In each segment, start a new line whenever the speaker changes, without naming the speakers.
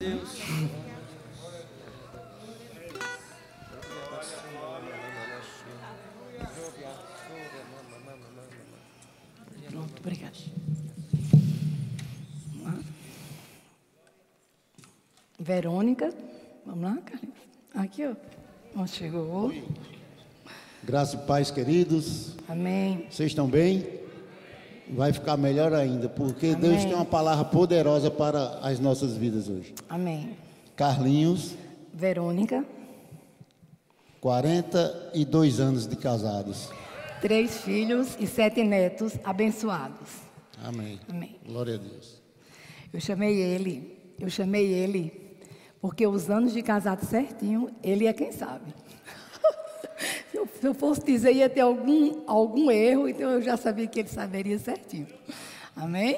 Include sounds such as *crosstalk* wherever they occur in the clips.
Deus.
Pronto, obrigada. Vamos lá. Verônica, vamos lá, Carlinhos. Aqui, ó. Ó, chegou.
Graça e paz, queridos.
Amém.
Vocês estão bem? Vai ficar melhor ainda, porque
Amém.
Deus tem uma palavra poderosa para as nossas vidas hoje.
Amém.
Carlinhos,
Verônica,
42 anos de casados.
três filhos e sete netos abençoados.
Amém.
Amém.
Glória a Deus.
Eu chamei ele, eu chamei ele, porque os anos de casado certinho, ele é quem sabe. Se, eu, se eu fosse dizer, ia ter algum, algum erro, então eu já sabia que ele saberia certinho. Amém?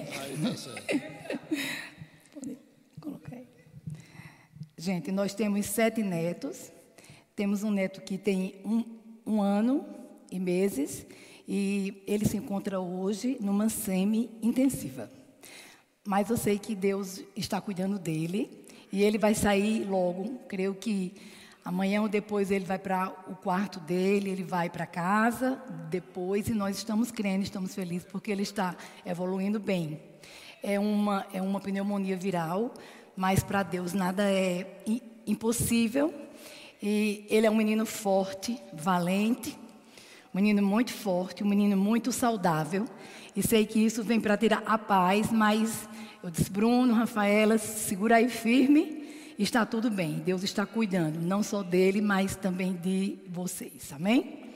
Pode colocar aí. *laughs* Gente, nós temos sete netos. Temos um neto que tem um, um ano e meses. E ele se encontra hoje numa semi-intensiva. Mas eu sei que Deus está cuidando dele. E ele vai sair logo. Creio que amanhã ou depois ele vai para o quarto dele, ele vai para casa depois. E nós estamos crendo, estamos felizes porque ele está evoluindo bem. É uma, é uma pneumonia viral, mas para Deus nada é impossível. E ele é um menino forte, valente, um menino muito forte, um menino muito saudável. E sei que isso vem para tirar a paz, mas eu disse, Bruno, Rafaela, segura aí firme, está tudo bem. Deus está cuidando, não só dele, mas também de vocês. Amém?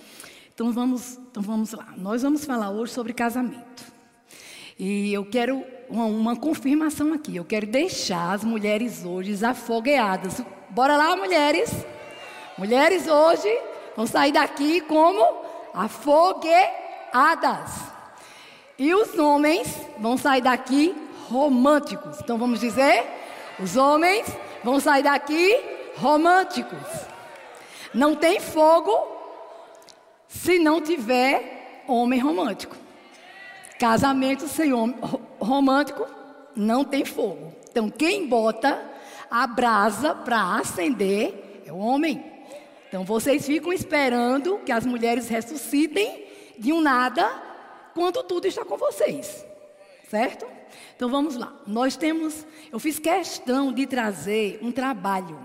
Então vamos, então vamos lá. Nós vamos falar hoje sobre casamento. E eu quero uma, uma confirmação aqui. Eu quero deixar as mulheres hoje afogueadas. Bora lá, mulheres. Mulheres hoje vão sair daqui como afogueadas. E os homens vão sair daqui românticos. Então vamos dizer: os homens vão sair daqui românticos. Não tem fogo se não tiver homem romântico. Casamento sem homem ro- romântico não tem fogo. Então, quem bota a brasa para acender é o homem. Então, vocês ficam esperando que as mulheres ressuscitem de um nada quando tudo está com vocês. Certo? Então, vamos lá. Nós temos. Eu fiz questão de trazer um trabalho.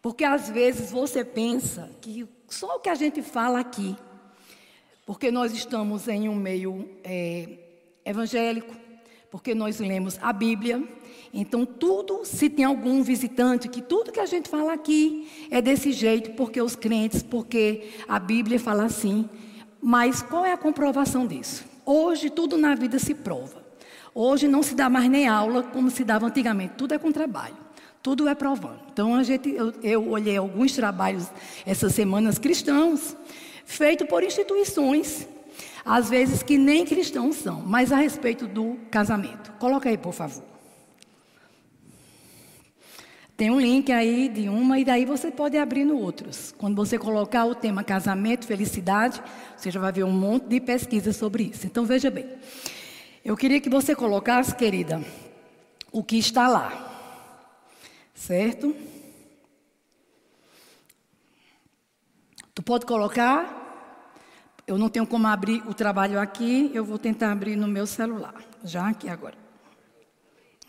Porque às vezes você pensa que só o que a gente fala aqui porque nós estamos em um meio é, evangélico, porque nós lemos a Bíblia. Então, tudo, se tem algum visitante, que tudo que a gente fala aqui é desse jeito, porque os crentes, porque a Bíblia fala assim. Mas qual é a comprovação disso? Hoje, tudo na vida se prova. Hoje não se dá mais nem aula como se dava antigamente, tudo é com trabalho. Tudo é provando. Então, a gente, eu, eu olhei alguns trabalhos essas semanas cristãos, feito por instituições, às vezes que nem cristãos são, mas a respeito do casamento. Coloca aí, por favor. Tem um link aí de uma e daí você pode abrir no outros. Quando você colocar o tema casamento, felicidade, você já vai ver um monte de pesquisas sobre isso. Então veja bem. Eu queria que você colocasse, querida, o que está lá. Certo? Tu pode colocar. Eu não tenho como abrir o trabalho aqui, eu vou tentar abrir no meu celular. Já aqui agora.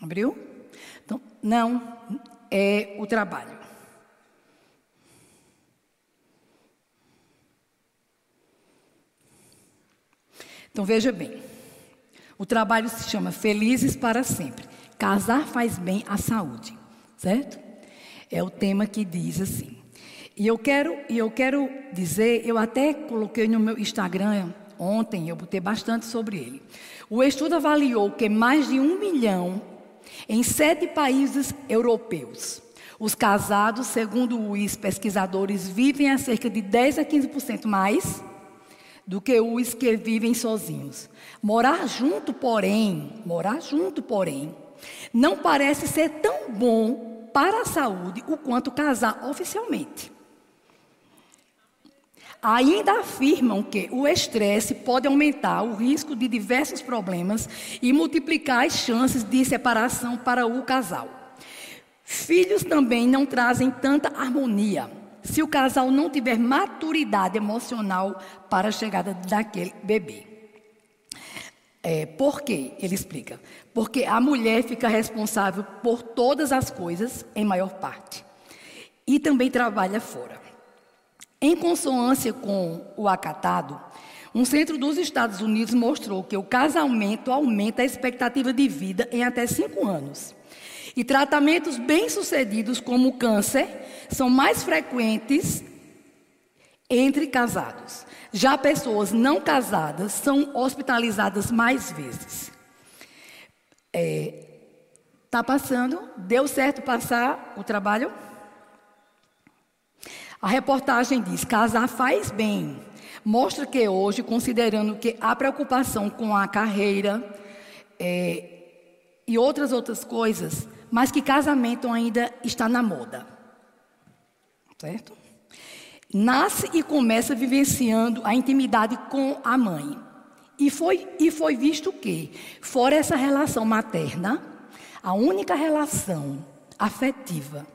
Abriu? Então, não, é o trabalho. Então veja bem. O trabalho se chama Felizes para Sempre. Casar faz bem à saúde, certo? É o tema que diz assim. E eu quero, e eu quero dizer, eu até coloquei no meu Instagram ontem, eu botei bastante sobre ele. O estudo avaliou que mais de um milhão em sete países europeus. Os casados, segundo os pesquisadores, vivem a cerca de 10 a 15% mais do que os que vivem sozinhos. Morar junto, porém, morar junto, porém, não parece ser tão bom para a saúde o quanto casar oficialmente. Ainda afirmam que o estresse pode aumentar o risco de diversos problemas e multiplicar as chances de separação para o casal. Filhos também não trazem tanta harmonia se o casal não tiver maturidade emocional para a chegada daquele bebê. É, por quê? Ele explica. Porque a mulher fica responsável por todas as coisas, em maior parte, e também trabalha fora. Em consonância com o acatado, um centro dos Estados Unidos mostrou que o casamento aumenta a expectativa de vida em até cinco anos. E tratamentos bem-sucedidos, como o câncer, são mais frequentes entre casados. Já pessoas não casadas são hospitalizadas mais vezes. É, tá passando? Deu certo passar o trabalho? A reportagem diz: casar faz bem. Mostra que hoje, considerando que a preocupação com a carreira é, e outras outras coisas, mas que casamento ainda está na moda. Certo? Nasce e começa vivenciando a intimidade com a mãe. E foi, e foi visto que, fora essa relação materna, a única relação afetiva,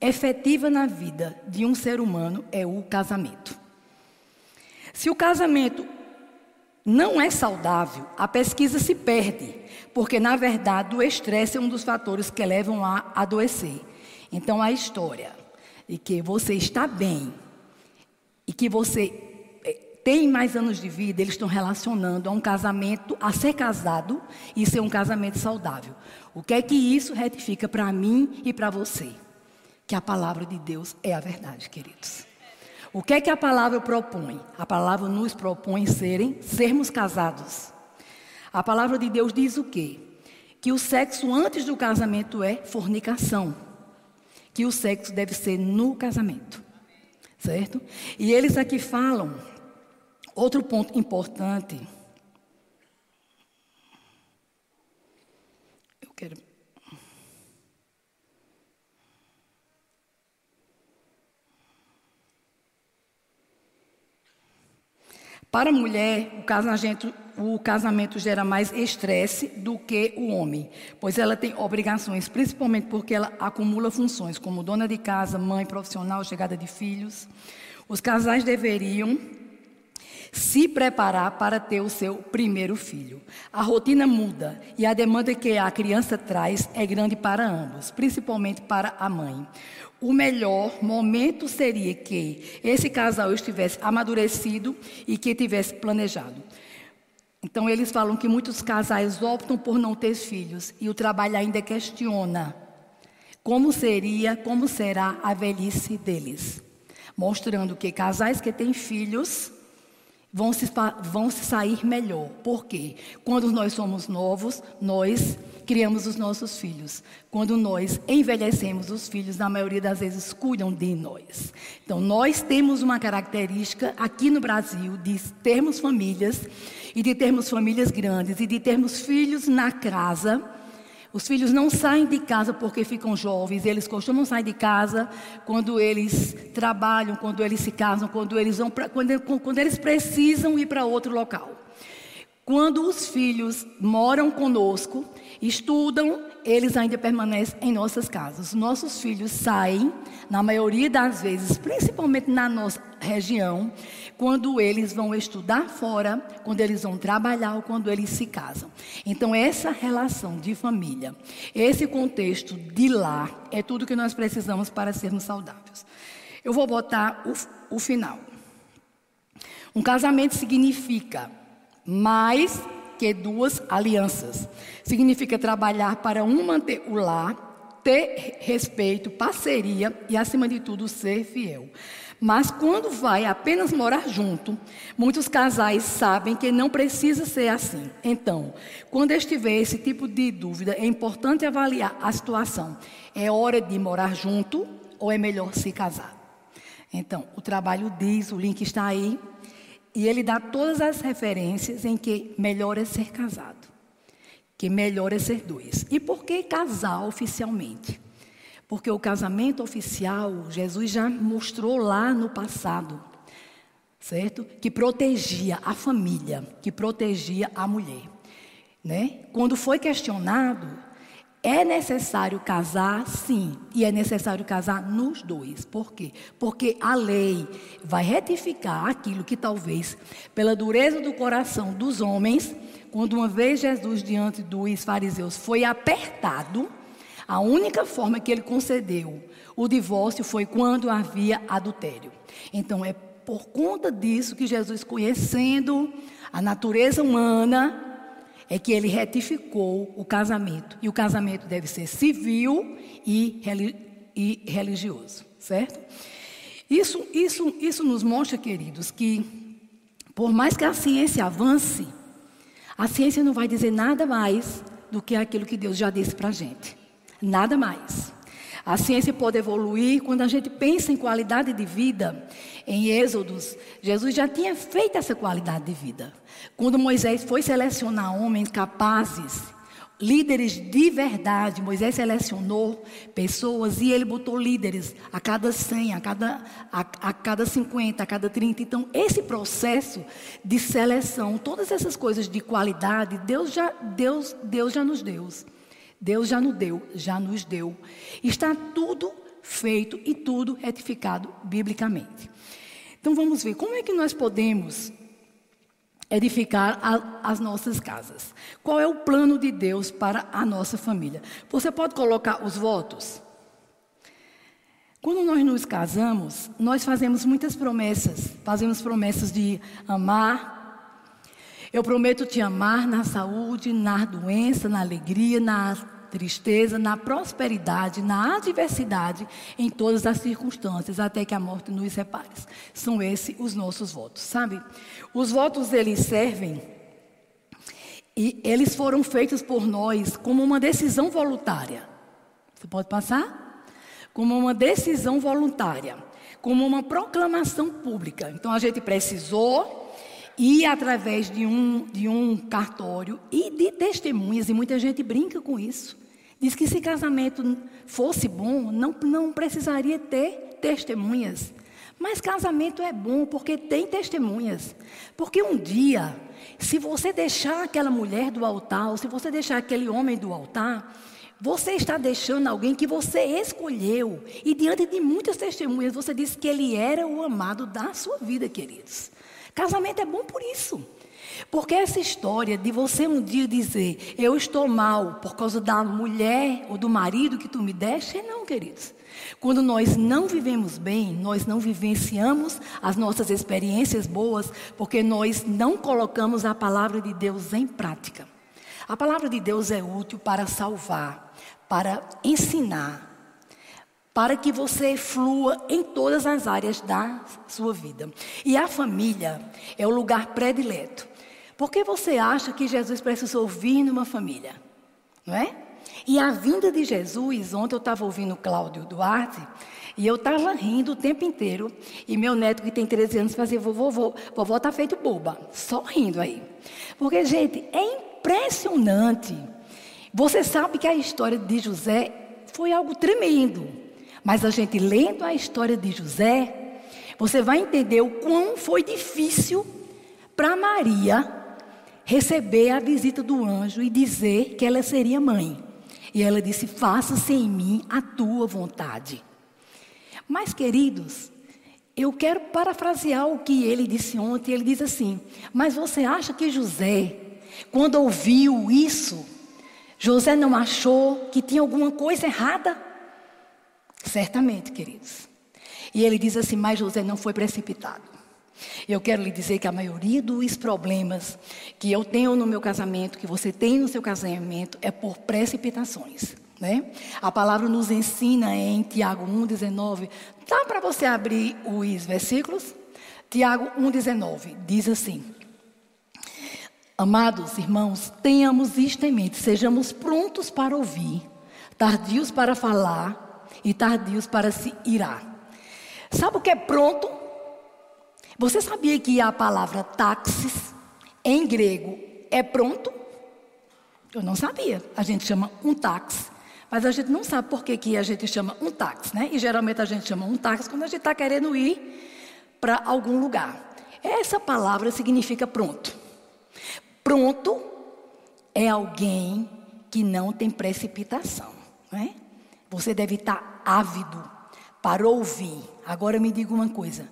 efetiva na vida de um ser humano é o casamento. Se o casamento não é saudável, a pesquisa se perde, porque na verdade o estresse é um dos fatores que levam a adoecer. Então a história de que você está bem e que você eh, tem mais anos de vida, eles estão relacionando a um casamento, a ser casado e ser um casamento saudável. O que é que isso retifica para mim e para você? Que a palavra de Deus é a verdade, queridos. O que é que a palavra propõe? A palavra nos propõe serem, sermos casados. A palavra de Deus diz o quê? Que o sexo antes do casamento é fornicação. Que o sexo deve ser no casamento. Certo? E eles aqui falam outro ponto importante. Eu quero Para a mulher, o casamento, o casamento gera mais estresse do que o homem, pois ela tem obrigações, principalmente porque ela acumula funções como dona de casa, mãe profissional, chegada de filhos. Os casais deveriam se preparar para ter o seu primeiro filho. A rotina muda e a demanda que a criança traz é grande para ambos, principalmente para a mãe. O melhor momento seria que esse casal estivesse amadurecido e que tivesse planejado. Então, eles falam que muitos casais optam por não ter filhos e o trabalho ainda questiona como seria, como será a velhice deles. Mostrando que casais que têm filhos vão se, vão se sair melhor. Por quê? Quando nós somos novos, nós criamos os nossos filhos. Quando nós envelhecemos, os filhos, na maioria das vezes, cuidam de nós. Então, nós temos uma característica aqui no Brasil de termos famílias e de termos famílias grandes e de termos filhos na casa. Os filhos não saem de casa porque ficam jovens, eles costumam sair de casa quando eles trabalham, quando eles se casam, quando eles, vão pra, quando, quando eles precisam ir para outro local. Quando os filhos moram conosco, estudam, eles ainda permanecem em nossas casas. Nossos filhos saem, na maioria das vezes, principalmente na nossa região, quando eles vão estudar fora, quando eles vão trabalhar ou quando eles se casam. Então, essa relação de família, esse contexto de lar, é tudo que nós precisamos para sermos saudáveis. Eu vou botar o, o final. Um casamento significa mais que duas alianças. Significa trabalhar para um manter o lar, ter respeito, parceria e, acima de tudo, ser fiel. Mas quando vai apenas morar junto, muitos casais sabem que não precisa ser assim. Então, quando estiver esse tipo de dúvida, é importante avaliar a situação. É hora de morar junto ou é melhor se casar? Então, o trabalho diz, o link está aí. E ele dá todas as referências em que melhor é ser casado, que melhor é ser dois. E por que casar oficialmente? Porque o casamento oficial, Jesus já mostrou lá no passado, certo? Que protegia a família, que protegia a mulher. Né? Quando foi questionado, É necessário casar, sim, e é necessário casar nos dois. Por quê? Porque a lei vai retificar aquilo que talvez, pela dureza do coração dos homens, quando uma vez Jesus diante dos fariseus foi apertado, a única forma que ele concedeu o divórcio foi quando havia adultério. Então é por conta disso que Jesus, conhecendo a natureza humana, é que ele retificou o casamento. E o casamento deve ser civil e, e religioso, certo? Isso, isso, isso nos mostra, queridos, que por mais que a ciência avance, a ciência não vai dizer nada mais do que aquilo que Deus já disse para a gente. Nada mais. A ciência pode evoluir quando a gente pensa em qualidade de vida. Em Êxodos, Jesus já tinha feito essa qualidade de vida. Quando Moisés foi selecionar homens capazes, líderes de verdade, Moisés selecionou pessoas e ele botou líderes a cada 100, a cada, a, a cada 50, a cada 30. Então, esse processo de seleção, todas essas coisas de qualidade, Deus já, Deus, Deus já nos deu. Deus já nos deu, já nos deu. Está tudo feito e tudo retificado biblicamente. Então vamos ver como é que nós podemos edificar a, as nossas casas. Qual é o plano de Deus para a nossa família? Você pode colocar os votos? Quando nós nos casamos, nós fazemos muitas promessas. Fazemos promessas de amar, eu prometo te amar na saúde, na doença, na alegria, na tristeza, na prosperidade, na adversidade, em todas as circunstâncias, até que a morte nos separe. São esses os nossos votos, sabe? Os votos eles servem e eles foram feitos por nós como uma decisão voluntária. Você pode passar? Como uma decisão voluntária, como uma proclamação pública. Então a gente precisou e através de um, de um cartório e de testemunhas, e muita gente brinca com isso. Diz que se casamento fosse bom, não, não precisaria ter testemunhas. Mas casamento é bom porque tem testemunhas. Porque um dia, se você deixar aquela mulher do altar, ou se você deixar aquele homem do altar, você está deixando alguém que você escolheu. E diante de muitas testemunhas, você disse que ele era o amado da sua vida, queridos. Casamento é bom por isso. Porque essa história de você um dia dizer, eu estou mal por causa da mulher ou do marido que tu me deste, não, queridos. Quando nós não vivemos bem, nós não vivenciamos as nossas experiências boas, porque nós não colocamos a palavra de Deus em prática. A palavra de Deus é útil para salvar, para ensinar, para que você flua em todas as áreas da sua vida. E a família é o lugar predileto. Por que você acha que Jesus precisou vir numa família? Não é? E a vinda de Jesus, ontem eu estava ouvindo Cláudio Duarte, e eu estava rindo o tempo inteiro. E meu neto, que tem 13 anos, fazia: vovô, vovô, vovó está feito boba. Só rindo aí. Porque, gente, é impressionante. Você sabe que a história de José foi algo tremendo. Mas a gente lendo a história de José, você vai entender o quão foi difícil para Maria receber a visita do anjo e dizer que ela seria mãe. E ela disse: Faça-se em mim a tua vontade. Mas, queridos, eu quero parafrasear o que ele disse ontem. Ele diz assim: Mas você acha que José, quando ouviu isso, José não achou que tinha alguma coisa errada? Certamente, queridos. E ele diz assim: Mas José não foi precipitado. Eu quero lhe dizer que a maioria dos problemas que eu tenho no meu casamento, que você tem no seu casamento, é por precipitações. Né? A palavra nos ensina em Tiago 1,19. Dá para você abrir os versículos? Tiago 1,19 diz assim: Amados irmãos, tenhamos isto em mente, sejamos prontos para ouvir, tardios para falar e tardios para se irar. Sabe o que é pronto? Você sabia que a palavra táxis, em grego, é pronto? Eu não sabia. A gente chama um táxi. Mas a gente não sabe por que, que a gente chama um táxi, né? E geralmente a gente chama um táxi quando a gente está querendo ir para algum lugar. Essa palavra significa pronto. Pronto é alguém que não tem precipitação. Não é? Você deve estar ávido para ouvir. Agora me diga uma coisa.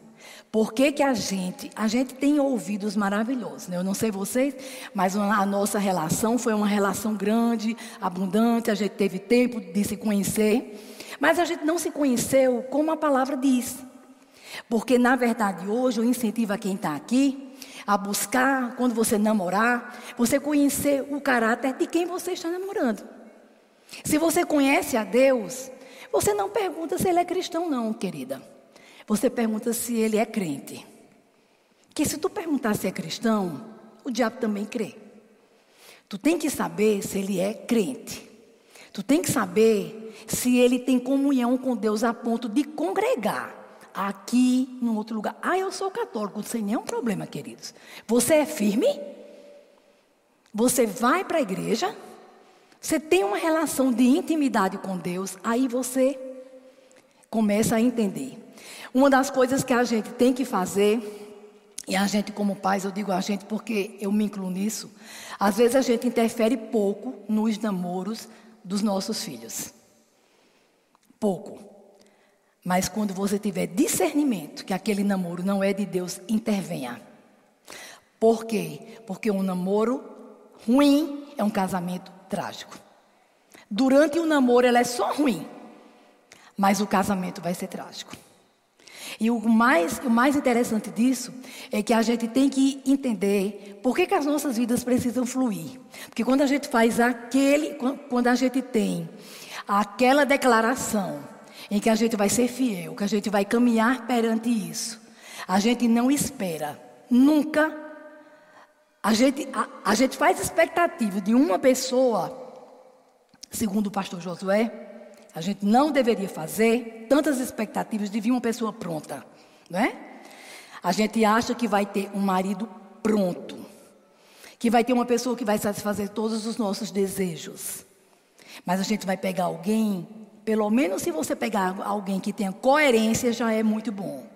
Por que, que a gente, a gente tem ouvidos maravilhosos, né? Eu não sei vocês, mas a nossa relação foi uma relação grande, abundante, a gente teve tempo de se conhecer, mas a gente não se conheceu como a palavra diz. Porque, na verdade, hoje eu incentivo a quem está aqui a buscar, quando você namorar, você conhecer o caráter de quem você está namorando. Se você conhece a Deus, você não pergunta se ele é cristão, não, querida. Você pergunta se ele é crente. Que se tu perguntar se é cristão, o diabo também crê. Tu tem que saber se ele é crente. Tu tem que saber se ele tem comunhão com Deus a ponto de congregar aqui, no outro lugar. Ah, eu sou católico, sem nenhum problema, queridos. Você é firme? Você vai para a igreja? Você tem uma relação de intimidade com Deus? Aí você começa a entender. Uma das coisas que a gente tem que fazer, e a gente como pais, eu digo a gente porque eu me incluo nisso, às vezes a gente interfere pouco nos namoros dos nossos filhos. Pouco. Mas quando você tiver discernimento que aquele namoro não é de Deus, intervenha. Por quê? Porque um namoro ruim é um casamento trágico. Durante o namoro ela é só ruim, mas o casamento vai ser trágico. E o mais, o mais interessante disso é que a gente tem que entender por que, que as nossas vidas precisam fluir. Porque quando a gente faz aquele, quando a gente tem aquela declaração em que a gente vai ser fiel, que a gente vai caminhar perante isso, a gente não espera nunca. A gente, a, a gente faz expectativa de uma pessoa, segundo o pastor Josué, a gente não deveria fazer tantas expectativas de vir uma pessoa pronta, não é? A gente acha que vai ter um marido pronto, que vai ter uma pessoa que vai satisfazer todos os nossos desejos. Mas a gente vai pegar alguém, pelo menos se você pegar alguém que tenha coerência, já é muito bom.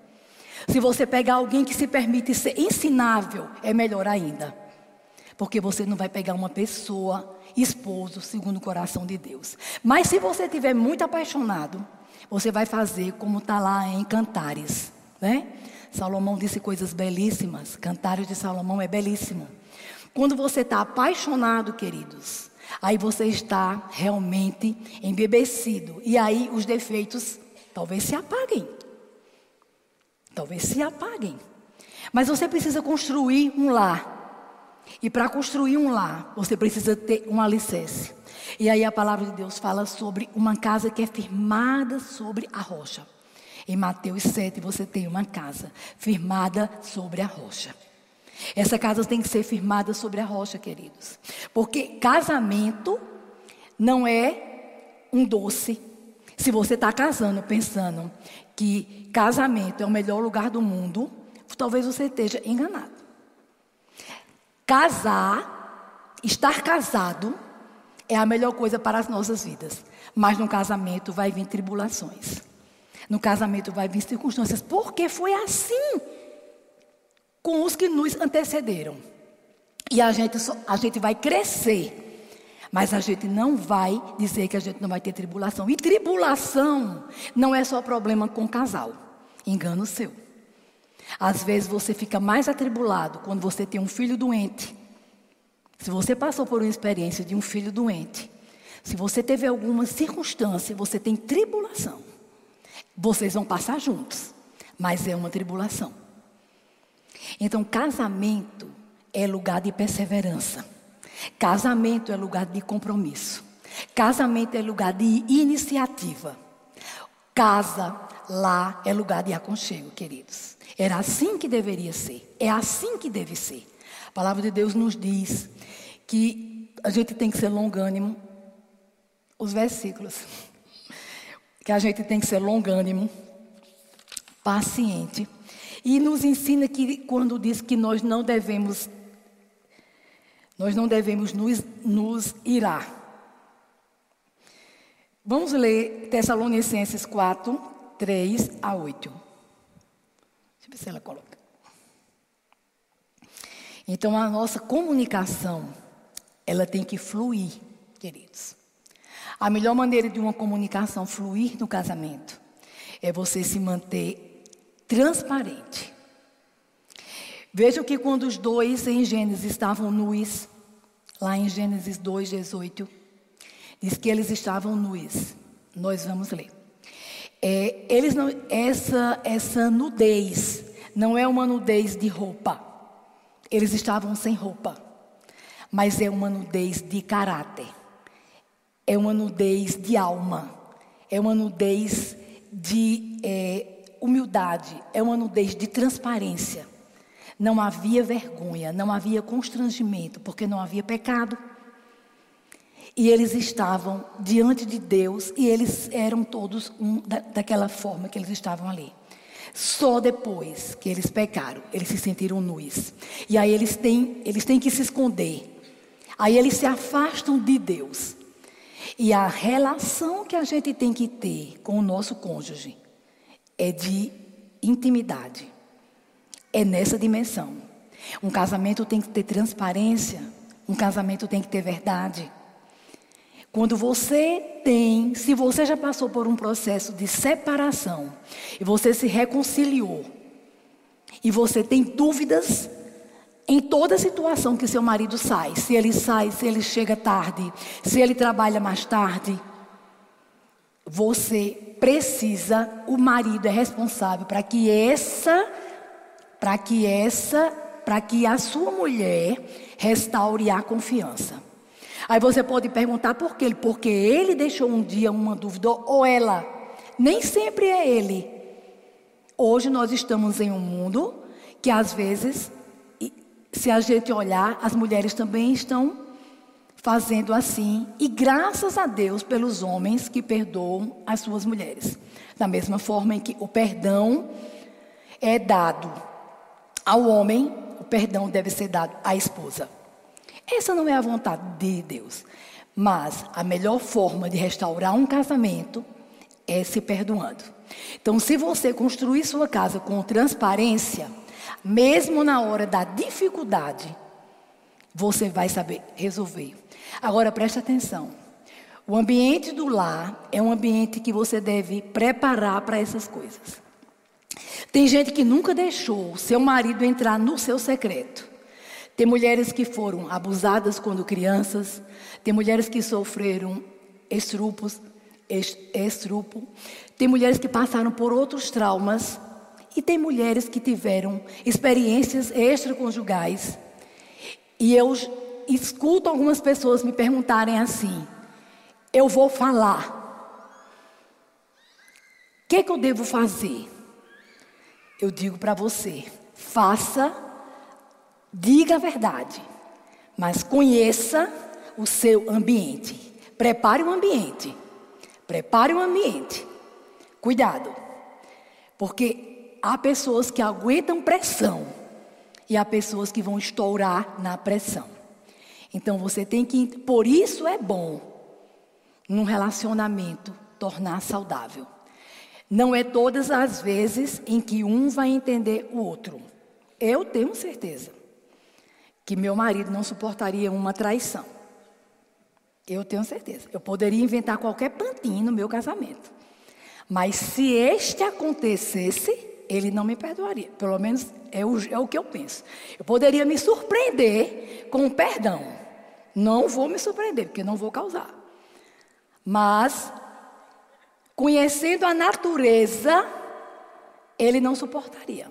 Se você pegar alguém que se permite ser ensinável, é melhor ainda. Porque você não vai pegar uma pessoa esposo segundo o coração de Deus. Mas se você estiver muito apaixonado, você vai fazer como está lá em Cantares, né? Salomão disse coisas belíssimas. Cantares de Salomão é belíssimo. Quando você está apaixonado, queridos, aí você está realmente embebecido. E aí os defeitos talvez se apaguem. Talvez se apaguem. Mas você precisa construir um lar. E para construir um lar, você precisa ter um alicerce. E aí a palavra de Deus fala sobre uma casa que é firmada sobre a rocha. Em Mateus 7 você tem uma casa firmada sobre a rocha. Essa casa tem que ser firmada sobre a rocha, queridos. Porque casamento não é um doce. Se você está casando pensando que casamento é o melhor lugar do mundo, talvez você esteja enganado. Casar, estar casado, é a melhor coisa para as nossas vidas. Mas no casamento vai vir tribulações. No casamento vai vir circunstâncias. Porque foi assim com os que nos antecederam. E a gente, a gente vai crescer. Mas a gente não vai dizer que a gente não vai ter tribulação. E tribulação não é só problema com casal. Engano seu. Às vezes você fica mais atribulado quando você tem um filho doente. Se você passou por uma experiência de um filho doente, se você teve alguma circunstância, você tem tribulação. Vocês vão passar juntos, mas é uma tribulação. Então, casamento é lugar de perseverança. Casamento é lugar de compromisso. Casamento é lugar de iniciativa. Casa, lá, é lugar de aconchego, queridos. Era assim que deveria ser. É assim que deve ser. A palavra de Deus nos diz que a gente tem que ser longânimo. Os versículos. Que a gente tem que ser longânimo, paciente. E nos ensina que quando diz que nós não devemos nós não devemos nos, nos irar. Vamos ler Tessalonicenses 4, 3 a 8 ver se ela coloca. Então a nossa comunicação, ela tem que fluir queridos. A melhor maneira de uma comunicação fluir no casamento é você se manter transparente. Vejam que quando os dois em Gênesis estavam nus, lá em Gênesis 2, 18, diz que eles estavam nus. Nós vamos ler. É, eles não, essa, essa nudez não é uma nudez de roupa. Eles estavam sem roupa. Mas é uma nudez de caráter. É uma nudez de alma. É uma nudez de é, humildade. É uma nudez de transparência. Não havia vergonha, não havia constrangimento, porque não havia pecado. E eles estavam diante de Deus e eles eram todos um, da, daquela forma que eles estavam ali. Só depois que eles pecaram, eles se sentiram nus. E aí eles têm, eles têm que se esconder. Aí eles se afastam de Deus. E a relação que a gente tem que ter com o nosso cônjuge é de intimidade. É nessa dimensão. Um casamento tem que ter transparência. Um casamento tem que ter verdade. Quando você tem, se você já passou por um processo de separação e você se reconciliou e você tem dúvidas em toda situação que seu marido sai, se ele sai, se ele chega tarde, se ele trabalha mais tarde, você precisa, o marido é responsável para que essa, para que essa, para que a sua mulher restaure a confiança. Aí você pode perguntar por quê? Porque ele deixou um dia uma dúvida ou ela. Nem sempre é ele. Hoje nós estamos em um mundo que às vezes, se a gente olhar, as mulheres também estão fazendo assim. E graças a Deus pelos homens que perdoam as suas mulheres. Da mesma forma em que o perdão é dado ao homem, o perdão deve ser dado à esposa. Essa não é a vontade de Deus. Mas a melhor forma de restaurar um casamento é se perdoando. Então, se você construir sua casa com transparência, mesmo na hora da dificuldade, você vai saber resolver. Agora preste atenção. O ambiente do lar é um ambiente que você deve preparar para essas coisas. Tem gente que nunca deixou seu marido entrar no seu secreto. Tem mulheres que foram abusadas quando crianças, tem mulheres que sofreram estrupos, estrupo, tem mulheres que passaram por outros traumas e tem mulheres que tiveram experiências extraconjugais. E eu escuto algumas pessoas me perguntarem assim: eu vou falar. O que, que eu devo fazer? Eu digo para você: faça Diga a verdade, mas conheça o seu ambiente. Prepare o ambiente. Prepare o ambiente. Cuidado, porque há pessoas que aguentam pressão e há pessoas que vão estourar na pressão. Então você tem que, por isso é bom num relacionamento tornar saudável. Não é todas as vezes em que um vai entender o outro. Eu tenho certeza que meu marido não suportaria uma traição. Eu tenho certeza. Eu poderia inventar qualquer pantinho no meu casamento. Mas se este acontecesse, ele não me perdoaria. Pelo menos é o, é o que eu penso. Eu poderia me surpreender com o perdão. Não vou me surpreender, porque não vou causar. Mas, conhecendo a natureza, ele não suportaria.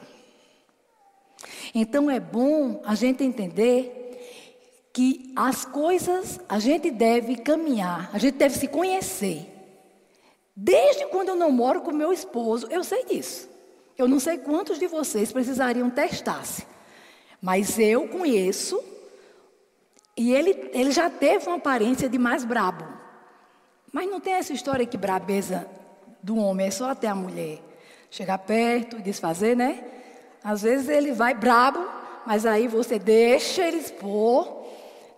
Então é bom a gente entender que as coisas a gente deve caminhar, a gente deve se conhecer. Desde quando eu não moro com meu esposo, eu sei disso. Eu não sei quantos de vocês precisariam testar-se, mas eu conheço e ele, ele já teve uma aparência de mais brabo. Mas não tem essa história que brabeza do homem é só até a mulher chegar perto e desfazer, né? Às vezes ele vai brabo, mas aí você deixa ele expor,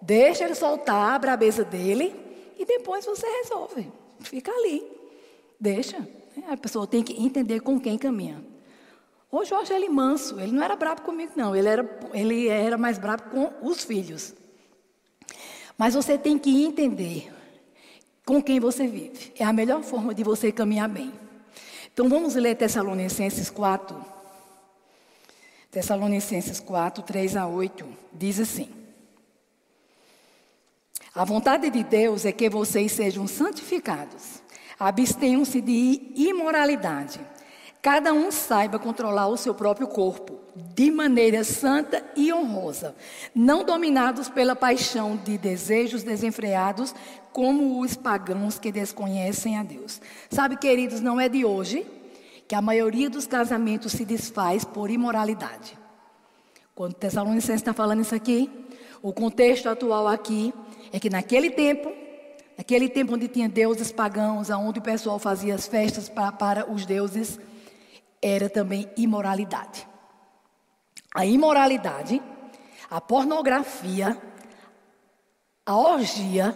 deixa ele soltar a brabeza dele e depois você resolve. Fica ali. Deixa. A pessoa tem que entender com quem caminha. Hoje eu acho ele manso. Ele não era brabo comigo, não. Ele era, ele era mais brabo com os filhos. Mas você tem que entender com quem você vive. É a melhor forma de você caminhar bem. Então vamos ler Tessalonicenses 4. Tessalonicenses 4, 3 a 8, diz assim: A vontade de Deus é que vocês sejam santificados, abstenham-se de imoralidade Cada um saiba controlar o seu próprio corpo de maneira santa e honrosa, não dominados pela paixão de desejos desenfreados, como os pagãos que desconhecem a Deus. Sabe, queridos, não é de hoje que a maioria dos casamentos se desfaz por imoralidade. Quando Tessalonicenses está falando isso aqui, o contexto atual aqui é que naquele tempo, naquele tempo onde tinha deuses pagãos, onde o pessoal fazia as festas para os deuses era também imoralidade. A imoralidade, a pornografia, a orgia,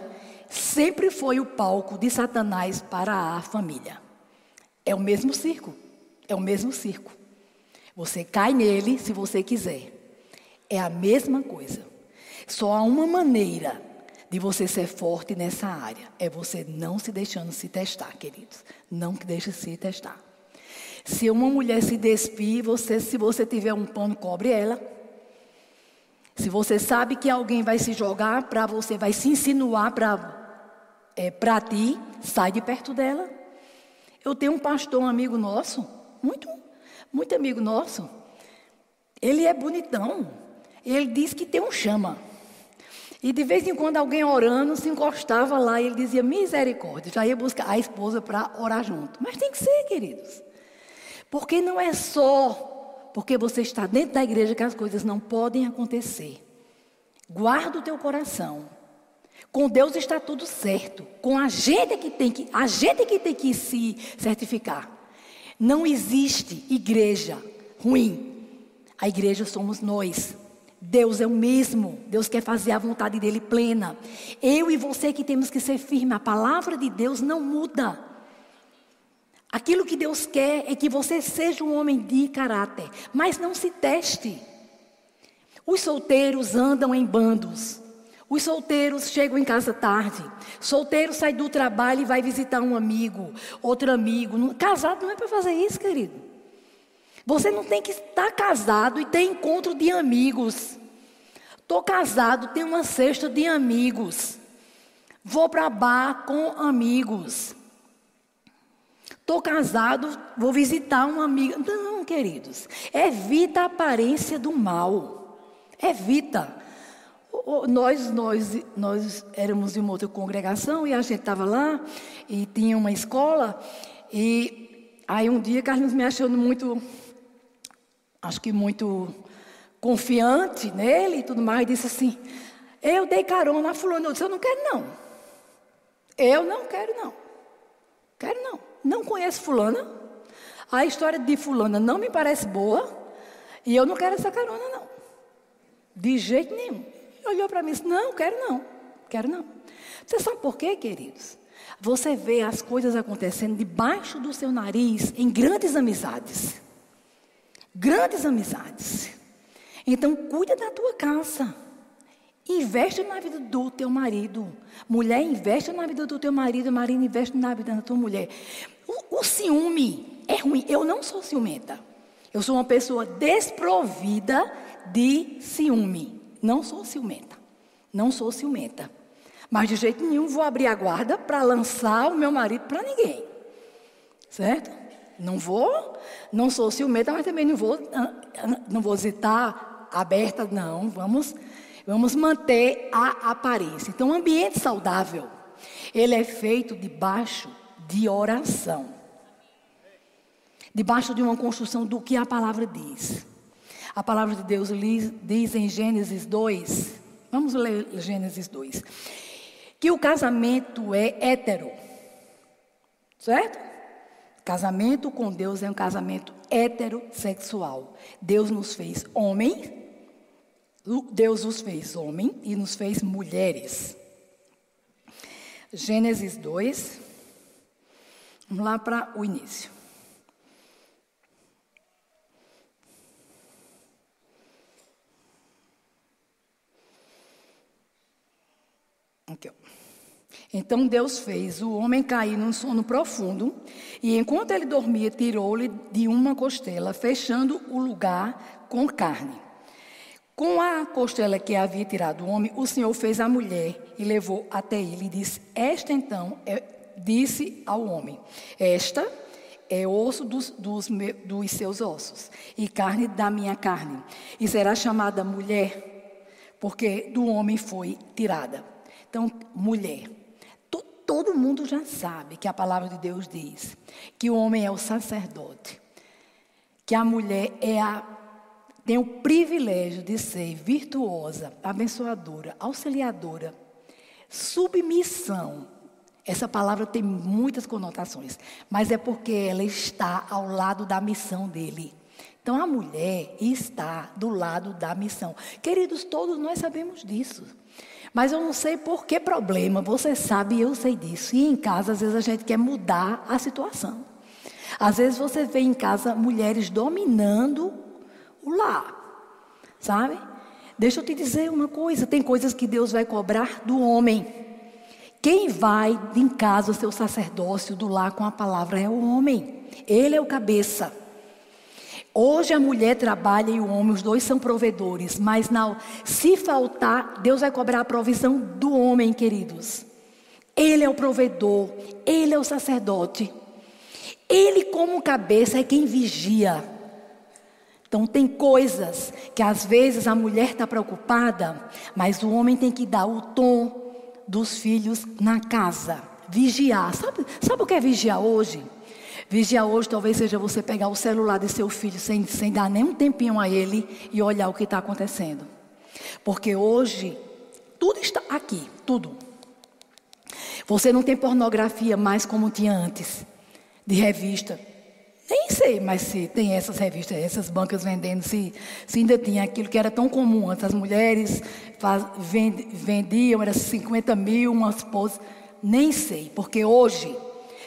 sempre foi o palco de Satanás para a família. É o mesmo circo. É o mesmo circo. Você cai nele se você quiser. É a mesma coisa. Só há uma maneira de você ser forte nessa área. É você não se deixando se testar, queridos. Não deixe se testar. Se uma mulher se despir, você, se você tiver um pano, cobre ela. Se você sabe que alguém vai se jogar para você, vai se insinuar para é, para ti, sai de perto dela. Eu tenho um pastor, um amigo nosso, muito, muito amigo nosso. Ele é bonitão. Ele diz que tem um chama. E de vez em quando alguém orando se encostava lá e ele dizia misericórdia. Já ia buscar a esposa para orar junto. Mas tem que ser, queridos. Porque não é só porque você está dentro da igreja que as coisas não podem acontecer. Guarda o teu coração. Com Deus está tudo certo. Com a gente é que tem que, a gente que tem que se certificar. Não existe igreja ruim. A igreja somos nós. Deus é o mesmo. Deus quer fazer a vontade dele plena. Eu e você que temos que ser firme. A palavra de Deus não muda. Aquilo que Deus quer é que você seja um homem de caráter, mas não se teste. Os solteiros andam em bandos. Os solteiros chegam em casa tarde. Solteiro sai do trabalho e vai visitar um amigo, outro amigo. Casado não é para fazer isso, querido. Você não tem que estar casado e ter encontro de amigos. Estou casado, tenho uma cesta de amigos. Vou para bar com amigos. Estou casado, vou visitar uma amiga. Não, queridos. Evita a aparência do mal. Evita. Nós, nós, nós éramos de uma outra congregação e a gente estava lá e tinha uma escola. E aí um dia Carlos me achando muito, acho que muito confiante nele e tudo mais, disse assim: Eu dei carona a fulano. Eu disse: Eu não quero, não. Eu não quero, não. Quero, não não conheço fulana, a história de fulana não me parece boa, e eu não quero essa carona, não. De jeito nenhum. Olhou para mim e disse, não, quero não, quero não. Você sabe por quê, queridos? Você vê as coisas acontecendo debaixo do seu nariz em grandes amizades. Grandes amizades. Então, cuida da tua casa. Investe na vida do teu marido. Mulher, investe na vida do teu marido. Marido, investe na vida da tua mulher. O, o ciúme é ruim. Eu não sou ciumenta. Eu sou uma pessoa desprovida de ciúme. Não sou ciumenta. Não sou ciumenta. Mas de jeito nenhum vou abrir a guarda para lançar o meu marido para ninguém. Certo? Não vou, não sou ciumenta, mas também não vou, ah, ah, não vou estar aberta, não. Vamos, vamos manter a aparência. Então, um ambiente saudável, ele é feito debaixo de oração. Debaixo de uma construção do que a palavra diz. A palavra de Deus diz em Gênesis 2, vamos ler Gênesis 2, que o casamento é hétero. Certo? Casamento com Deus é um casamento heterossexual. Deus nos fez homem, Deus nos fez homem e nos fez mulheres. Gênesis 2, Vamos lá para o início. Aqui, ó. Então Deus fez o homem cair num sono profundo, e enquanto ele dormia, tirou-lhe de uma costela, fechando o lugar com carne. Com a costela que havia tirado o homem, o Senhor fez a mulher e levou até ele e disse: Esta então é, disse ao homem: Esta é osso dos, dos, dos seus ossos e carne da minha carne, e será chamada mulher, porque do homem foi tirada. Então, mulher. Todo mundo já sabe que a palavra de Deus diz que o homem é o sacerdote, que a mulher é a, tem o privilégio de ser virtuosa, abençoadora, auxiliadora, submissão. Essa palavra tem muitas conotações, mas é porque ela está ao lado da missão dele. Então a mulher está do lado da missão. Queridos, todos nós sabemos disso. Mas eu não sei por que problema, você sabe, eu sei disso. E em casa, às vezes, a gente quer mudar a situação. Às vezes você vê em casa mulheres dominando o lar, sabe? Deixa eu te dizer uma coisa: tem coisas que Deus vai cobrar do homem. Quem vai em casa o sacerdócio do lar com a palavra é o homem. Ele é o cabeça. Hoje a mulher trabalha e o homem, os dois são provedores, mas não, se faltar, Deus vai cobrar a provisão do homem, queridos. Ele é o provedor, ele é o sacerdote. Ele, como cabeça, é quem vigia. Então, tem coisas que às vezes a mulher está preocupada, mas o homem tem que dar o tom dos filhos na casa. Vigiar. Sabe, sabe o que é vigiar hoje? Vigiar hoje talvez seja você pegar o celular de seu filho sem, sem dar nem um tempinho a ele e olhar o que está acontecendo. Porque hoje, tudo está aqui, tudo. Você não tem pornografia mais como tinha antes, de revista. Nem sei mais se tem essas revistas, essas bancas vendendo, se, se ainda tinha aquilo que era tão comum. As mulheres faz, vend, vendiam, era 50 mil, umas poses. Nem sei, porque hoje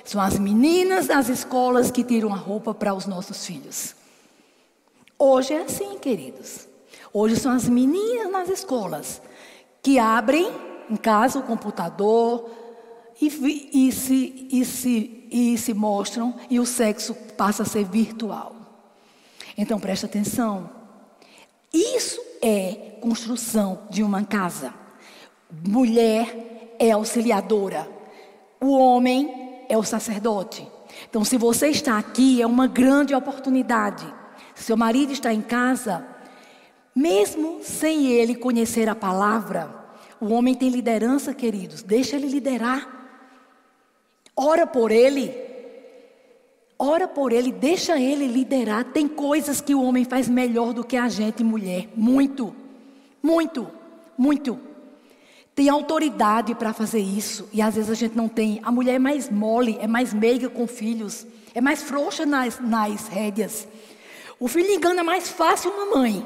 são as meninas das escolas que tiram a roupa para os nossos filhos. Hoje é assim, queridos. Hoje são as meninas nas escolas que abrem em casa o computador e, e, se, e, se, e se mostram e o sexo passa a ser virtual. Então preste atenção. Isso é construção de uma casa. Mulher é auxiliadora. O homem é o sacerdote. Então, se você está aqui, é uma grande oportunidade. Se seu marido está em casa, mesmo sem ele conhecer a palavra, o homem tem liderança, queridos. Deixa ele liderar. Ora por ele. Ora por ele, deixa ele liderar. Tem coisas que o homem faz melhor do que a gente, mulher. Muito, muito, muito tem autoridade para fazer isso e às vezes a gente não tem. A mulher é mais mole, é mais meiga com filhos, é mais frouxa nas, nas rédeas. O filho engana mais fácil uma mãe.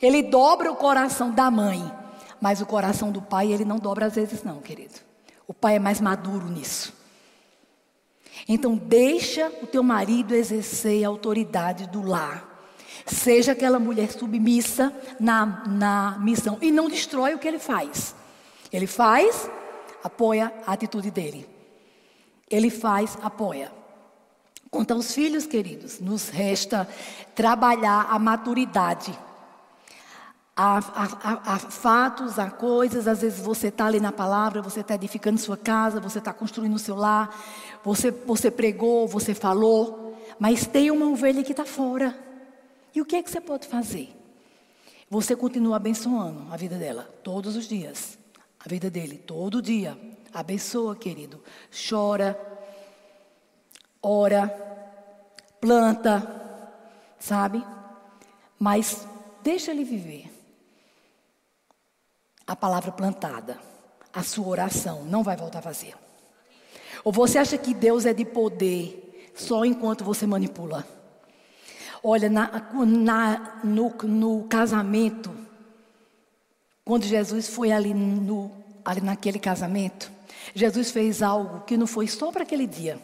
Ele dobra o coração da mãe, mas o coração do pai ele não dobra às vezes não, querido. O pai é mais maduro nisso. Então deixa o teu marido exercer a autoridade do lar. Seja aquela mulher submissa na, na missão e não destrói o que ele faz. Ele faz, apoia a atitude dele. Ele faz, apoia. Quanto aos filhos queridos, nos resta trabalhar a maturidade. Há, há, fatos, há coisas, às vezes você está ali na palavra, você está edificando sua casa, você está construindo o seu lar, você, você pregou, você falou, mas tem uma ovelha que está fora. E o que é que você pode fazer? Você continua abençoando a vida dela todos os dias a vida dele todo dia. Abençoa, querido. Chora, ora, planta, sabe? Mas deixa ele viver. A palavra plantada, a sua oração não vai voltar vazia. Ou você acha que Deus é de poder só enquanto você manipula? Olha, na, na, no, no casamento, quando Jesus foi ali, no, ali naquele casamento, Jesus fez algo que não foi só para aquele dia.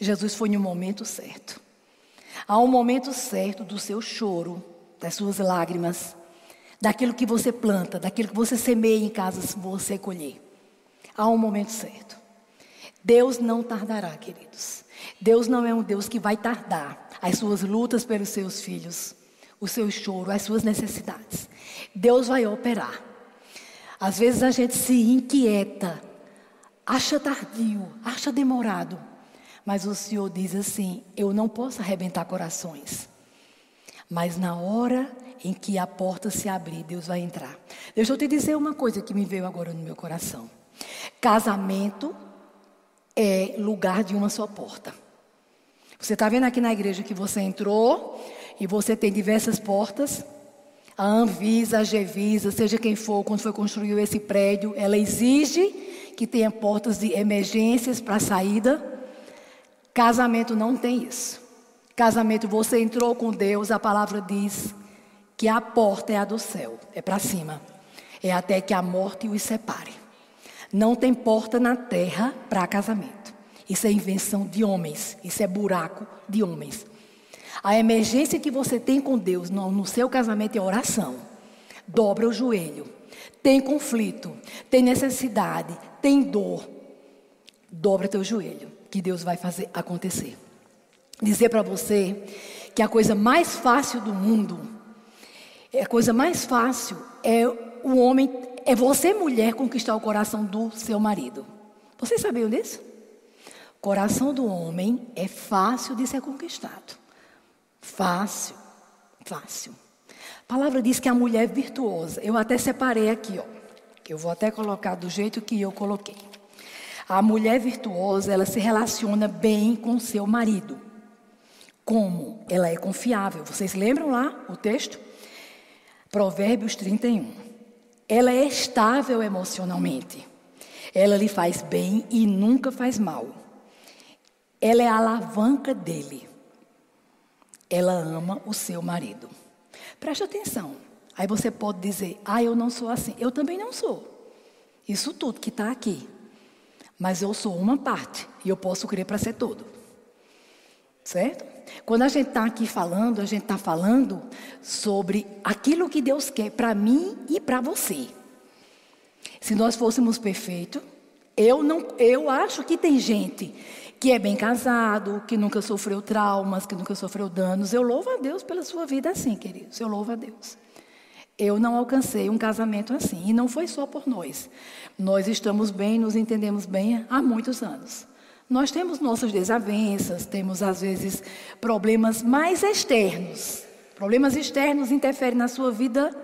Jesus foi no momento certo. Há um momento certo do seu choro, das suas lágrimas, daquilo que você planta, daquilo que você semeia em casa, você colher. Há um momento certo. Deus não tardará, queridos. Deus não é um Deus que vai tardar as suas lutas pelos seus filhos, o seu choro, as suas necessidades. Deus vai operar. Às vezes a gente se inquieta, acha tardio, acha demorado. Mas o Senhor diz assim: Eu não posso arrebentar corações. Mas na hora em que a porta se abrir, Deus vai entrar. Deixa eu te dizer uma coisa que me veio agora no meu coração. Casamento é lugar de uma só porta. Você está vendo aqui na igreja que você entrou e você tem diversas portas. A Anvisa, a Gevisa, seja quem for, quando foi construído esse prédio, ela exige que tenha portas de emergências para saída. Casamento não tem isso. Casamento, você entrou com Deus, a palavra diz que a porta é a do céu, é para cima. É até que a morte os separe. Não tem porta na terra para casamento. Isso é invenção de homens. Isso é buraco de homens. A emergência que você tem com Deus no, no seu casamento é oração. Dobra o joelho. Tem conflito, tem necessidade, tem dor. Dobra teu joelho, que Deus vai fazer acontecer. Dizer para você que a coisa mais fácil do mundo, a coisa mais fácil é o homem é você, mulher, conquistar o coração do seu marido. Vocês sabiam disso? Coração do homem é fácil de ser conquistado. Fácil, fácil. A palavra diz que a mulher é virtuosa. Eu até separei aqui, ó. Eu vou até colocar do jeito que eu coloquei. A mulher virtuosa, ela se relaciona bem com seu marido. Como? Ela é confiável. Vocês lembram lá o texto? Provérbios 31. Ela é estável emocionalmente. Ela lhe faz bem e nunca faz mal. Ela é a alavanca dele. Ela ama o seu marido. Preste atenção. Aí você pode dizer: Ah, eu não sou assim. Eu também não sou. Isso tudo que está aqui. Mas eu sou uma parte. E eu posso crer para ser todo. Certo? Quando a gente está aqui falando, a gente está falando sobre aquilo que Deus quer para mim e para você. Se nós fôssemos perfeitos, eu não, eu acho que tem gente que é bem casado, que nunca sofreu traumas, que nunca sofreu danos. Eu louvo a Deus pela sua vida assim, queridos. Eu louvo a Deus. Eu não alcancei um casamento assim. E não foi só por nós. Nós estamos bem, nos entendemos bem há muitos anos. Nós temos nossas desavenças, temos às vezes problemas mais externos. Problemas externos interferem na sua vida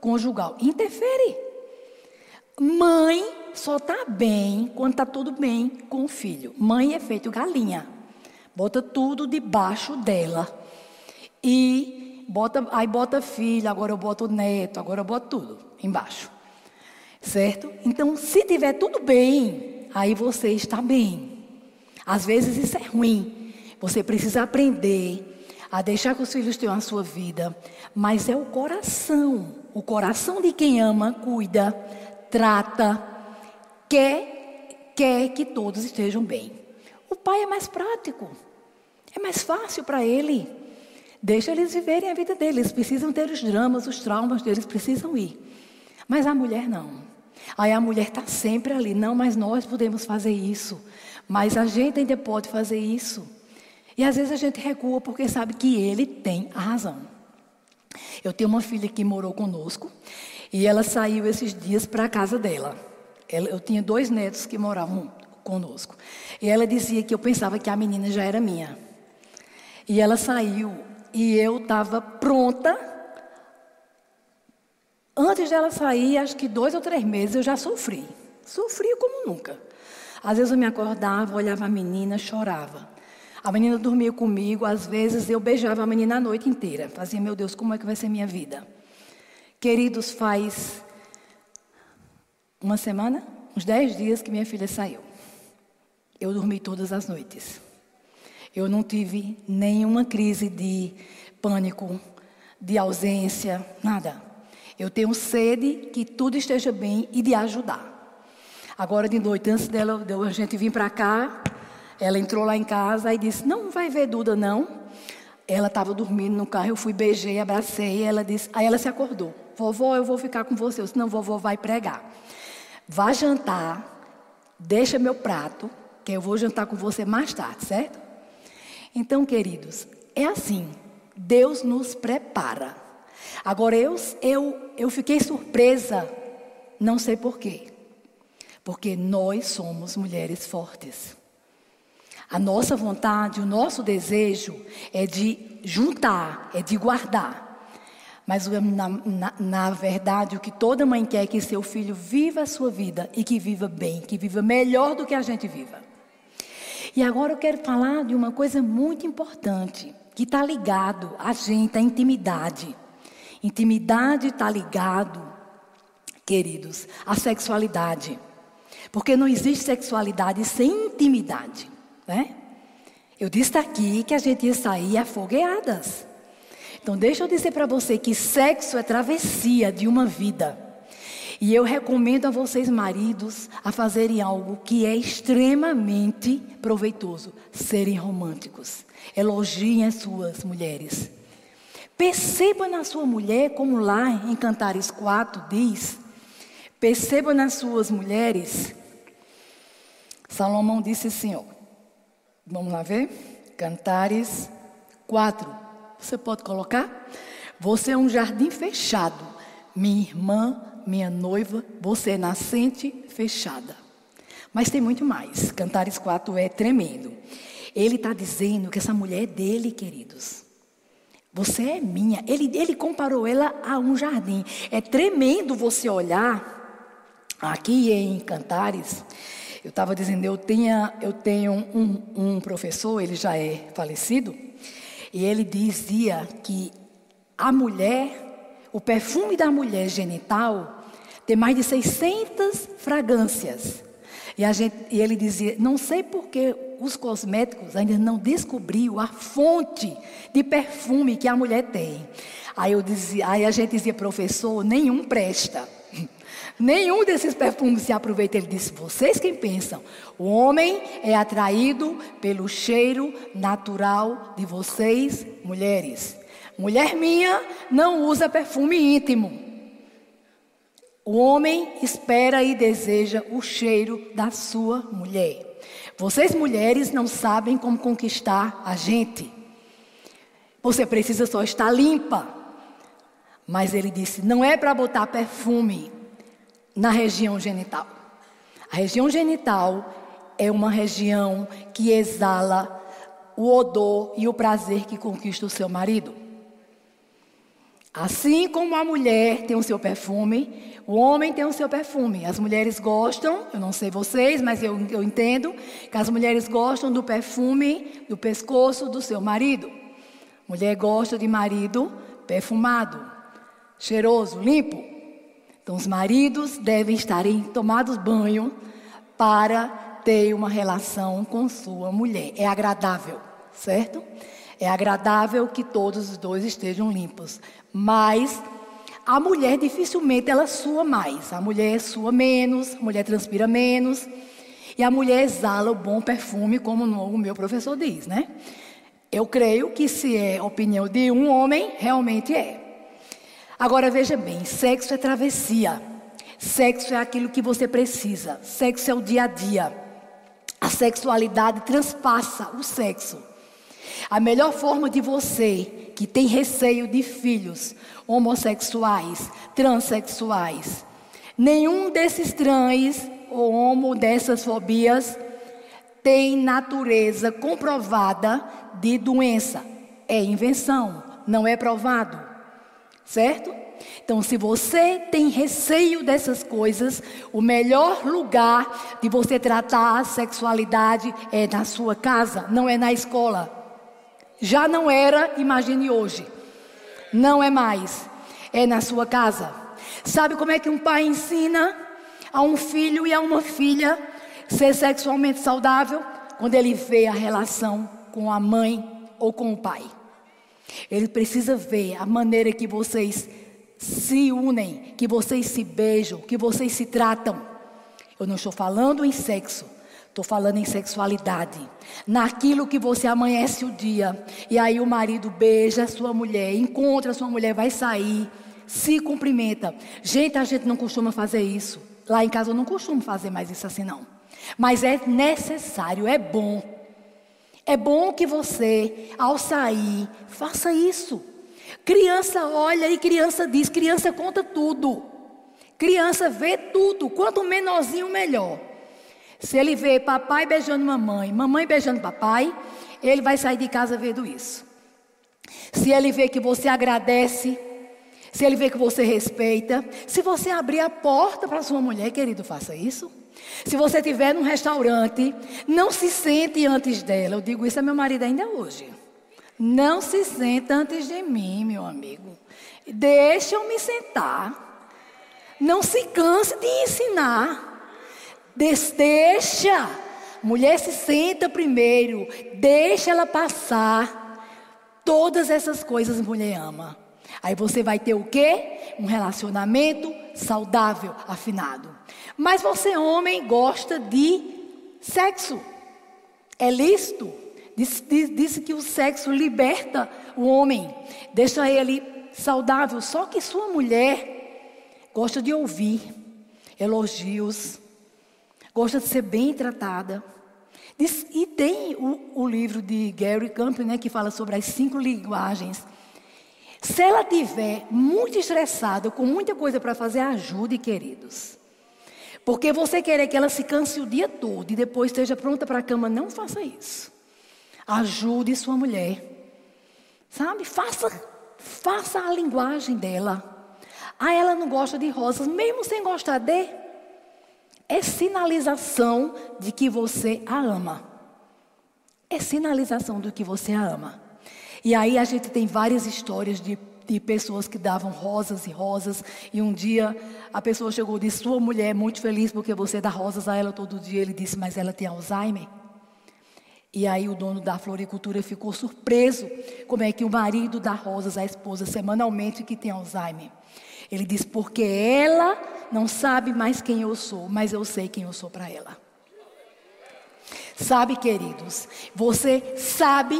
conjugal. Interfere. Mãe só está bem quando está tudo bem com o filho. Mãe é feito galinha. Bota tudo debaixo dela. E bota, aí bota filho, agora eu boto neto, agora eu boto tudo embaixo. Certo? Então, se tiver tudo bem, aí você está bem. Às vezes isso é ruim. Você precisa aprender a deixar que os filhos tenham a sua vida, mas é o coração. O coração de quem ama, cuida, trata, quer, quer que todos estejam bem. O pai é mais prático, é mais fácil para ele. Deixa eles viverem a vida deles. Eles precisam ter os dramas, os traumas deles, precisam ir. Mas a mulher não. Aí a mulher está sempre ali. Não, mas nós podemos fazer isso. Mas a gente ainda pode fazer isso. E às vezes a gente recua porque sabe que ele tem a razão. Eu tenho uma filha que morou conosco e ela saiu esses dias para a casa dela. eu tinha dois netos que moravam conosco. E ela dizia que eu pensava que a menina já era minha. E ela saiu e eu estava pronta. Antes dela sair, acho que dois ou três meses, eu já sofri. Sofri como nunca. Às vezes eu me acordava, olhava a menina, chorava. A menina dormia comigo, às vezes eu beijava a menina a noite inteira. Fazia, meu Deus, como é que vai ser minha vida? Queridos, faz uma semana, uns dez dias que minha filha saiu. Eu dormi todas as noites. Eu não tive nenhuma crise de pânico, de ausência, nada. Eu tenho sede que tudo esteja bem e de ajudar. Agora de noite, antes dela, de a gente vir para cá, ela entrou lá em casa e disse: Não vai ver Duda, não. Ela estava dormindo no carro, eu fui, beijei, abracei. Ela disse, aí ela se acordou: Vovó, eu vou ficar com você, senão vovó vai pregar. Vá jantar, deixa meu prato, que eu vou jantar com você mais tarde, certo? Então, queridos, é assim. Deus nos prepara. Agora, eu, eu, eu fiquei surpresa, não sei porquê. Porque nós somos mulheres fortes. A nossa vontade, o nosso desejo é de juntar, é de guardar. Mas na, na, na, verdade, o que toda mãe quer é que seu filho viva a sua vida e que viva bem, que viva melhor do que a gente viva. E agora eu quero falar de uma coisa muito importante, que está ligado a gente, a intimidade. Intimidade está ligado, queridos, à sexualidade. Porque não existe sexualidade sem intimidade, né? Eu disse aqui que a gente ia sair afogueadas. Então, deixa eu dizer para você que sexo é travessia de uma vida. E eu recomendo a vocês, maridos, a fazerem algo que é extremamente proveitoso: serem românticos. Elogiem as suas mulheres. Perceba na sua mulher, como lá em Cantares 4 diz, perceba nas suas mulheres. Salomão disse assim, ó, vamos lá ver? Cantares 4. Você pode colocar? Você é um jardim fechado, minha irmã, minha noiva, você é nascente fechada. Mas tem muito mais. Cantares 4 é tremendo. Ele está dizendo que essa mulher é dele, queridos. Você é minha. Ele, ele comparou ela a um jardim. É tremendo você olhar aqui em Cantares. Eu estava dizendo, eu, tinha, eu tenho um, um professor, ele já é falecido, e ele dizia que a mulher, o perfume da mulher genital, tem mais de 600 fragrâncias. E, gente, e ele dizia: não sei por que os cosméticos ainda não descobriu a fonte de perfume que a mulher tem. Aí, eu dizia, aí a gente dizia, professor, nenhum presta. Nenhum desses perfumes se aproveita. Ele disse: vocês quem pensam? O homem é atraído pelo cheiro natural de vocês, mulheres. Mulher minha não usa perfume íntimo. O homem espera e deseja o cheiro da sua mulher. Vocês mulheres não sabem como conquistar a gente. Você precisa só estar limpa. Mas ele disse: não é para botar perfume na região genital. A região genital é uma região que exala o odor e o prazer que conquista o seu marido. Assim como a mulher tem o seu perfume, o homem tem o seu perfume. As mulheres gostam, eu não sei vocês, mas eu, eu entendo que as mulheres gostam do perfume do pescoço do seu marido. Mulher gosta de marido perfumado, cheiroso, limpo. Então, os maridos devem estar tomados banho para ter uma relação com sua mulher. É agradável, certo? É agradável que todos os dois estejam limpos. Mas a mulher dificilmente ela sua mais. A mulher sua menos, a mulher transpira menos. E a mulher exala o bom perfume, como o meu professor diz, né? Eu creio que se é opinião de um homem, realmente é. Agora veja bem, sexo é travessia. Sexo é aquilo que você precisa. Sexo é o dia a dia. A sexualidade transpassa o sexo. A melhor forma de você que tem receio de filhos homossexuais, transexuais, nenhum desses trans ou homo dessas fobias tem natureza comprovada de doença. É invenção, não é provado. Certo? Então, se você tem receio dessas coisas, o melhor lugar de você tratar a sexualidade é na sua casa, não é na escola. Já não era, imagine hoje. Não é mais. É na sua casa. Sabe como é que um pai ensina a um filho e a uma filha ser sexualmente saudável? Quando ele vê a relação com a mãe ou com o pai. Ele precisa ver a maneira que vocês se unem, que vocês se beijam, que vocês se tratam. Eu não estou falando em sexo, Estou falando em sexualidade. Naquilo que você amanhece o dia. E aí o marido beija a sua mulher, encontra a sua mulher, vai sair, se cumprimenta. Gente, a gente não costuma fazer isso. Lá em casa eu não costumo fazer mais isso assim, não. Mas é necessário, é bom. É bom que você, ao sair, faça isso. Criança olha e criança diz, criança conta tudo. Criança vê tudo. Quanto menorzinho, melhor. Se ele vê papai beijando mamãe, mamãe beijando papai, ele vai sair de casa vendo isso. Se ele vê que você agradece, se ele vê que você respeita, se você abrir a porta para sua mulher, querido, faça isso. Se você estiver num restaurante, não se sente antes dela. Eu digo isso a meu marido ainda hoje. Não se senta antes de mim, meu amigo. Deixa eu me sentar. Não se canse de ensinar. Deixa. Mulher se senta primeiro. Deixa ela passar. Todas essas coisas mulher ama. Aí você vai ter o quê? Um relacionamento saudável, afinado. Mas você, homem, gosta de sexo. É lícito. Disse, disse que o sexo liberta o homem, deixa ele saudável. Só que sua mulher gosta de ouvir elogios, gosta de ser bem tratada. Diz, e tem o, o, livro de Gary Camp, né, que fala sobre as cinco linguagens. Se ela tiver muito estressada, com muita coisa para fazer, ajude, queridos. Porque você querer que ela se canse o dia todo e depois esteja pronta para a cama, não faça isso. Ajude sua mulher. Sabe? Faça, faça a linguagem dela. Ah, ela não gosta de rosas, mesmo sem gostar de. É sinalização de que você a ama. É sinalização de que você a ama. E aí a gente tem várias histórias de, de pessoas que davam rosas e rosas. E um dia a pessoa chegou e disse: Sua mulher é muito feliz porque você dá rosas a ela todo dia. Ele disse: Mas ela tem Alzheimer. E aí o dono da floricultura ficou surpreso como é que o marido dá rosas à esposa semanalmente que tem Alzheimer. Ele diz: porque ela não sabe mais quem eu sou, mas eu sei quem eu sou para ela. Sabe, queridos, você sabe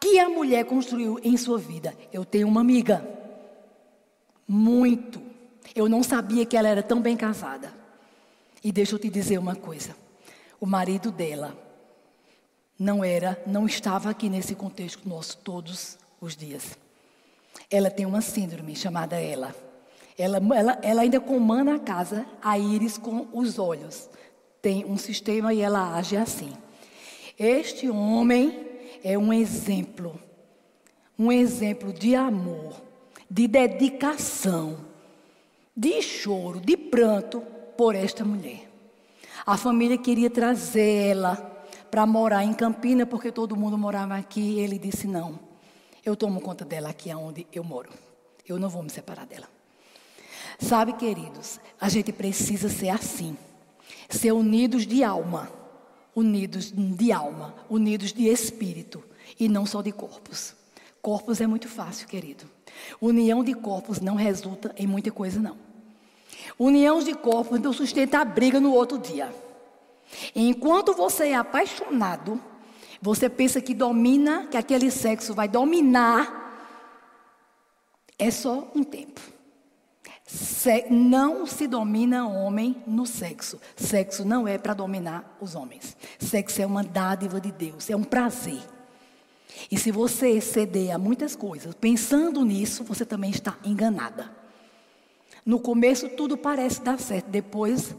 que a mulher construiu em sua vida. Eu tenho uma amiga, muito. Eu não sabia que ela era tão bem casada. E deixa eu te dizer uma coisa: o marido dela não era, não estava aqui nesse contexto nosso todos os dias. Ela tem uma síndrome chamada ela. Ela, ela, ela ainda comanda a casa, a íris com os olhos. Tem um sistema e ela age assim. Este homem é um exemplo, um exemplo de amor, de dedicação, de choro, de pranto por esta mulher. A família queria trazer ela para morar em Campina, porque todo mundo morava aqui. Ele disse: Não, eu tomo conta dela aqui onde eu moro. Eu não vou me separar dela. Sabe, queridos, a gente precisa ser assim ser unidos de alma, unidos de alma, unidos de espírito e não só de corpos. Corpos é muito fácil, querido. União de corpos não resulta em muita coisa, não. União de corpos não sustenta a briga no outro dia. Enquanto você é apaixonado, você pensa que domina, que aquele sexo vai dominar, é só um tempo. Se, não se domina homem no sexo. Sexo não é para dominar os homens. Sexo é uma dádiva de Deus, é um prazer. E se você ceder a muitas coisas, pensando nisso, você também está enganada. No começo tudo parece dar certo, depois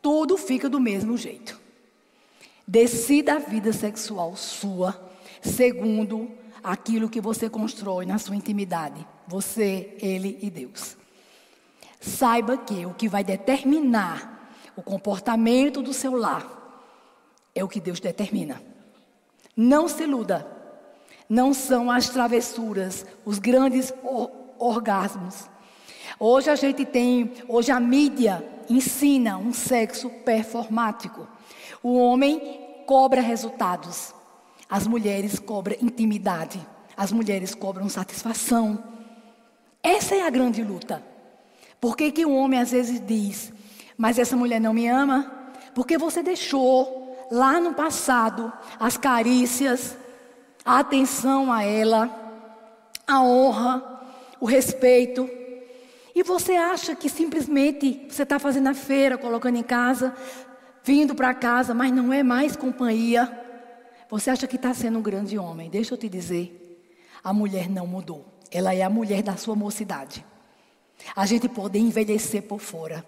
tudo fica do mesmo jeito. Decida a vida sexual sua, segundo aquilo que você constrói na sua intimidade. Você, ele e Deus. Saiba que o que vai determinar o comportamento do seu lar é o que Deus determina. Não se iluda. Não são as travessuras, os grandes orgasmos. Hoje a gente tem, hoje a mídia ensina um sexo performático. O homem cobra resultados, as mulheres cobram intimidade, as mulheres cobram satisfação. Essa é a grande luta. Por que, que o homem às vezes diz, mas essa mulher não me ama? Porque você deixou lá no passado as carícias, a atenção a ela, a honra, o respeito. E você acha que simplesmente você está fazendo a feira, colocando em casa, vindo para casa, mas não é mais companhia. Você acha que está sendo um grande homem? Deixa eu te dizer, a mulher não mudou. Ela é a mulher da sua mocidade. A gente pode envelhecer por fora,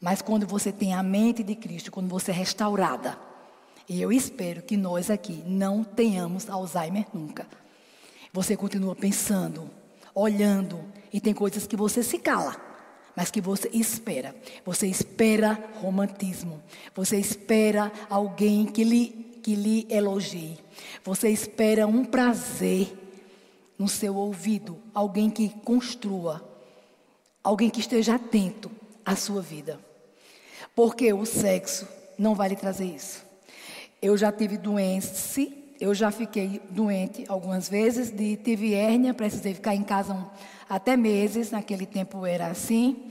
mas quando você tem a mente de Cristo, quando você é restaurada, e eu espero que nós aqui não tenhamos Alzheimer nunca. Você continua pensando, olhando, e tem coisas que você se cala, mas que você espera. Você espera romantismo. Você espera alguém que lhe, que lhe elogie. Você espera um prazer no seu ouvido, alguém que construa, alguém que esteja atento à sua vida. Porque o sexo não vai lhe trazer isso. Eu já tive doença, eu já fiquei doente algumas vezes, de, tive hérnia, precisei ficar em casa um, até meses, naquele tempo era assim.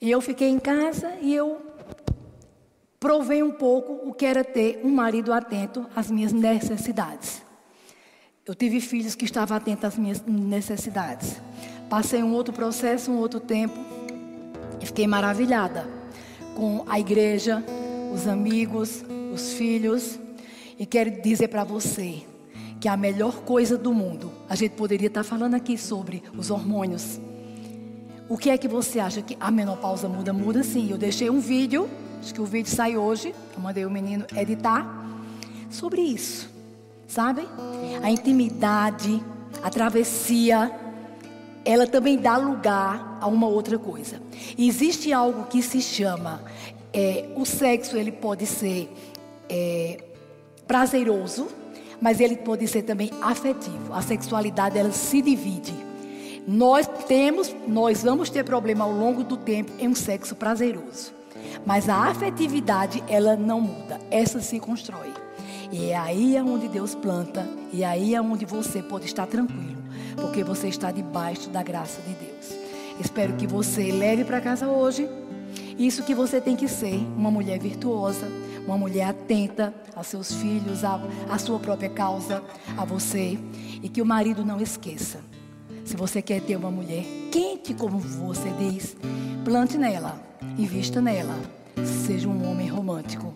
E eu fiquei em casa e eu provei um pouco o que era ter um marido atento às minhas necessidades. Eu tive filhos que estavam atentos às minhas necessidades. Passei um outro processo, um outro tempo, e fiquei maravilhada com a igreja, os amigos, os filhos. E quero dizer para você que a melhor coisa do mundo, a gente poderia estar falando aqui sobre os hormônios. O que é que você acha que a menopausa muda? Muda sim. Eu deixei um vídeo, acho que o vídeo sai hoje, eu mandei o menino editar, sobre isso. Sabe? A intimidade, a travessia, ela também dá lugar a uma outra coisa. Existe algo que se chama, é, o sexo ele pode ser é, prazeroso, mas ele pode ser também afetivo. A sexualidade ela se divide. Nós temos, nós vamos ter problema ao longo do tempo em um sexo prazeroso. Mas a afetividade ela não muda, essa se constrói. E é aí onde Deus planta, e é aí é onde você pode estar tranquilo, porque você está debaixo da graça de Deus. Espero que você leve para casa hoje isso que você tem que ser, uma mulher virtuosa, uma mulher atenta aos seus filhos, à, sua própria causa, a você. E que o marido não esqueça. Se você quer ter uma mulher quente, como você diz, plante nela, invista nela. Seja um homem romântico,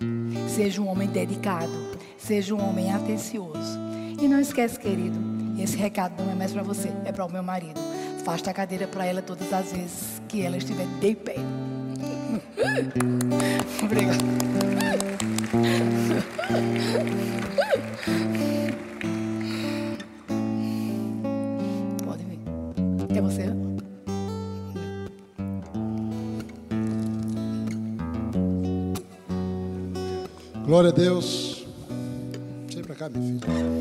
seja um homem dedicado, seja um homem atencioso. E não esquece, querido, esse recado não é mais para você, é para o meu marido. Faça a cadeira para ela todas as vezes que ela estiver de pé. *laughs* Obrigada. Pode vir. É você?
Glória a Deus. Vem para cá, meu filho.